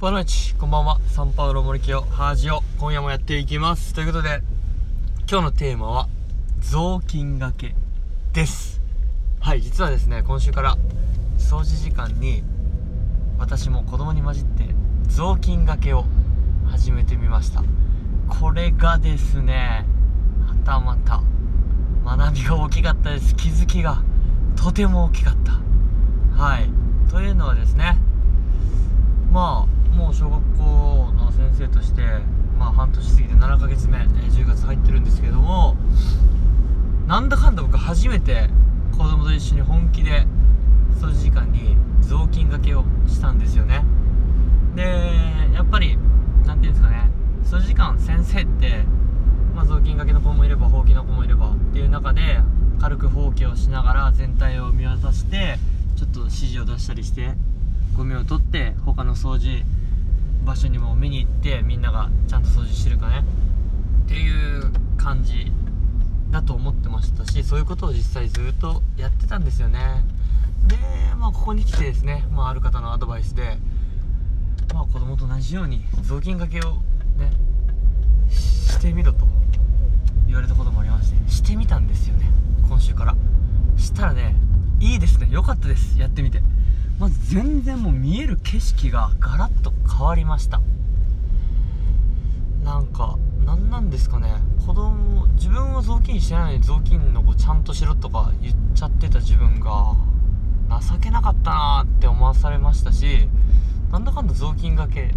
ボナチこんばんは。サンパウロ森清ハージオ今夜もやっていきます。ということで今日のテーマは雑巾がけです。はい実はですね今週から掃除時間に私も子供に混じって雑巾がけを始めてみました。これがですねはたまた学びが大きかったです。気づきがとても大きかった。はい。というのはですねまあもう小学校の先生としてまあ半年過ぎて7ヶ月目10月入ってるんですけどもなんだかんだ僕初めて子供と一緒に本気で掃除時間に雑巾がけをしたんですよね。でやっぱり何て言うんですかね掃除時間先生ってまあ、雑巾がけの子もいればほうきの子もいればっていう中で軽くほうきをしながら全体を見渡してちょっと指示を出したりしてゴミを取って他の掃除場所にも見に行ってみんながちゃんと掃除してるかね。っていう感じだと思ってましたしそういうことを実際ずっとやってたんですよね。でまあここに来てですね、まあ、ある方のアドバイスでまあ子供と同じように雑巾がけをねしてみろと言われたこともありましてしてみたんですよね今週から。したらねいいですね良かったですやってみて。まず全然もう見える景色がガラッと変わりました。なんか何なんですかね。子供自分は雑巾してないのに雑巾の子ちゃんとしろとか言っちゃってた自分が情けなかったなって思わされましたしなんだかんだ雑巾がけ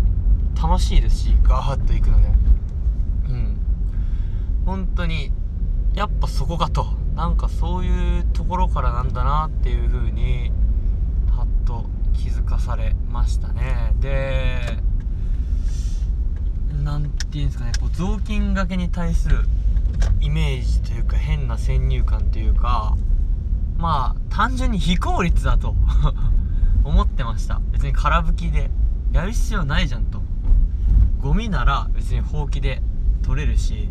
楽しいですしガーッといくのでうん。本当にやっぱそこかと。なんかそういうところからなんだなっていう風に気づかされましたね。でなんていうんですかねこう雑巾がけに対するイメージというか変な先入観というかまあ単純に非効率だと 思ってました。別に空拭きでやる必要ないじゃんと。ゴミなら別にほうきで取れるし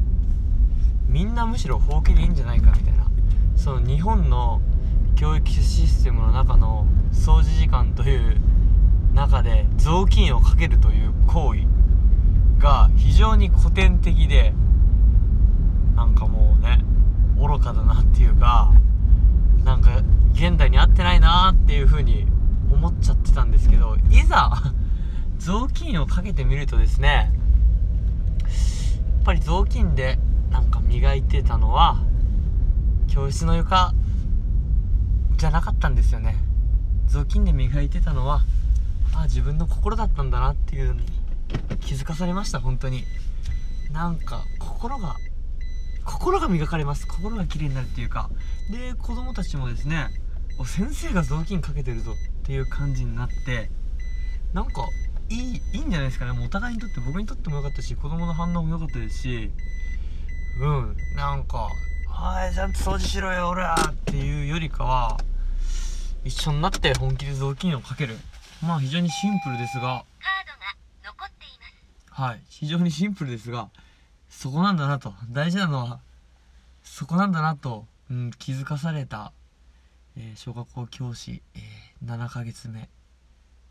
みんなむしろほうきでいいんじゃないかみたいな。その日本の教育システムの中の掃除時間という中で雑巾をかけるという行為が非常に古典的でなんかもうね愚かだなっていうかなんか現代に合ってないなっていう風に思っちゃってたんですけどいざ雑巾をかけてみるとですねやっぱり雑巾でなんか磨いてたのは教室の床じゃなかったんですよね。雑巾で磨いてたのはあ自分の心だったんだなっていうのに気づかされました本当に。なんか心が心が磨かれます。心が綺麗になるっていうか。で子供たちもですねお先生が雑巾かけてるぞっていう感じになってなんかいいいいんじゃないですかね。もうお互いにとって僕にとっても良かったし子供の反応も良かったですし。うんなんか「おいちゃんと掃除しろよ俺は」っていうよりかは一緒になって本気で雑巾をかける。まあ非常にシンプルですが。カードが残っています。はい。非常にシンプルですがそこなんだなと。大事なのはそこなんだなと、うん、気づかされた、えー小学校教師、えー7ヶ月目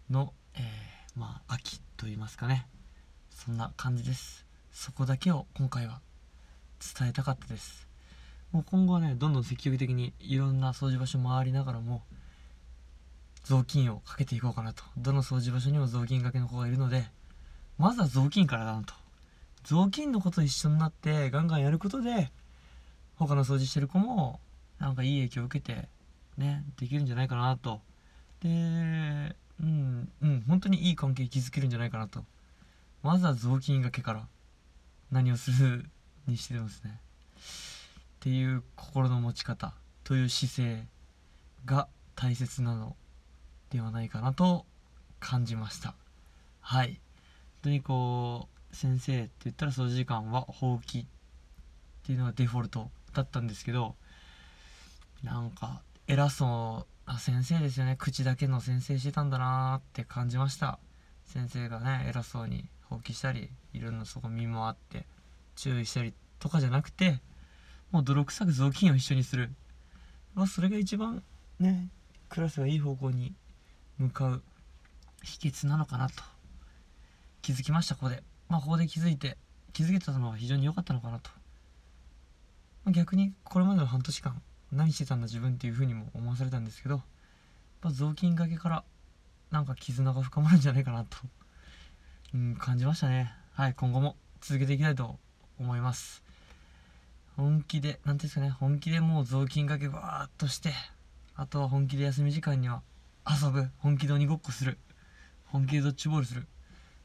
の、えーまあ秋と言いますかね。そんな感じです。そこだけを今回は伝えたかったです。もう今後はねどんどん積極的にいろんな掃除場所回りながらも雑巾をかけていこうかなと。どの掃除場所にも雑巾がけの子がいるのでまずは雑巾からだなと。雑巾の子と一緒になってガンガンやることで他の掃除してる子もなんかいい影響を受けてねできるんじゃないかなと。でうんうん本当にいい関係築けるんじゃないかなと。まずは雑巾がけから何をするにしてますね。っていう心の持ち方という姿勢が大切なの。ではないかなと感じました。はい。本当にこう先生って言ったら掃除時間はほうきっていうのがデフォルトだったんですけどなんか偉そうな先生ですよね。口だけの先生してたんだなーって感じました。先生がね偉そうにほうきしたりいろんなそこ見回って注意したりとかじゃなくてもう泥臭く雑巾を一緒にする。まあそれが一番ねクラスがいい方向に向かう秘訣なのかなと気づきました。ここで。まあここで気づいて気づけたのは非常に良かったのかなと、まあ、逆にこれまでの半年間何してたんだ自分っていうふうにも思わされたんですけどやっぱ雑巾がけからなんか絆が深まるんじゃないかなと、うん、感じましたね。はい今後も続けていきたいと思います。本気で何ていうんですかね。本気でもう雑巾がけバーっとしてあとは本気で休み時間には遊ぶ。本気で鬼ごっこする。本気でドッジボールする。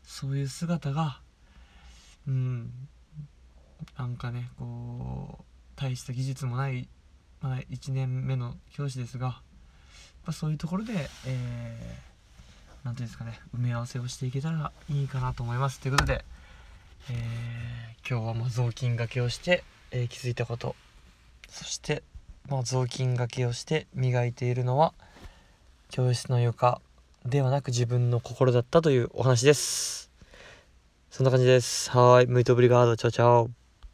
そういう姿がうん。なんかねこう大した技術もないまだ1年目の教師ですがやそういうところでえー、ていうんですかね埋め合わせをしていけたらいいかなと思います。ということで、えー、今日はもう雑巾がけをして、えー、気づいたこと。そしてまあ、雑巾がけをして磨いているのは教室の床ではなく自分の心だったというお話です。そんな感じです。はい。ムイトブリガードチャオチャオ。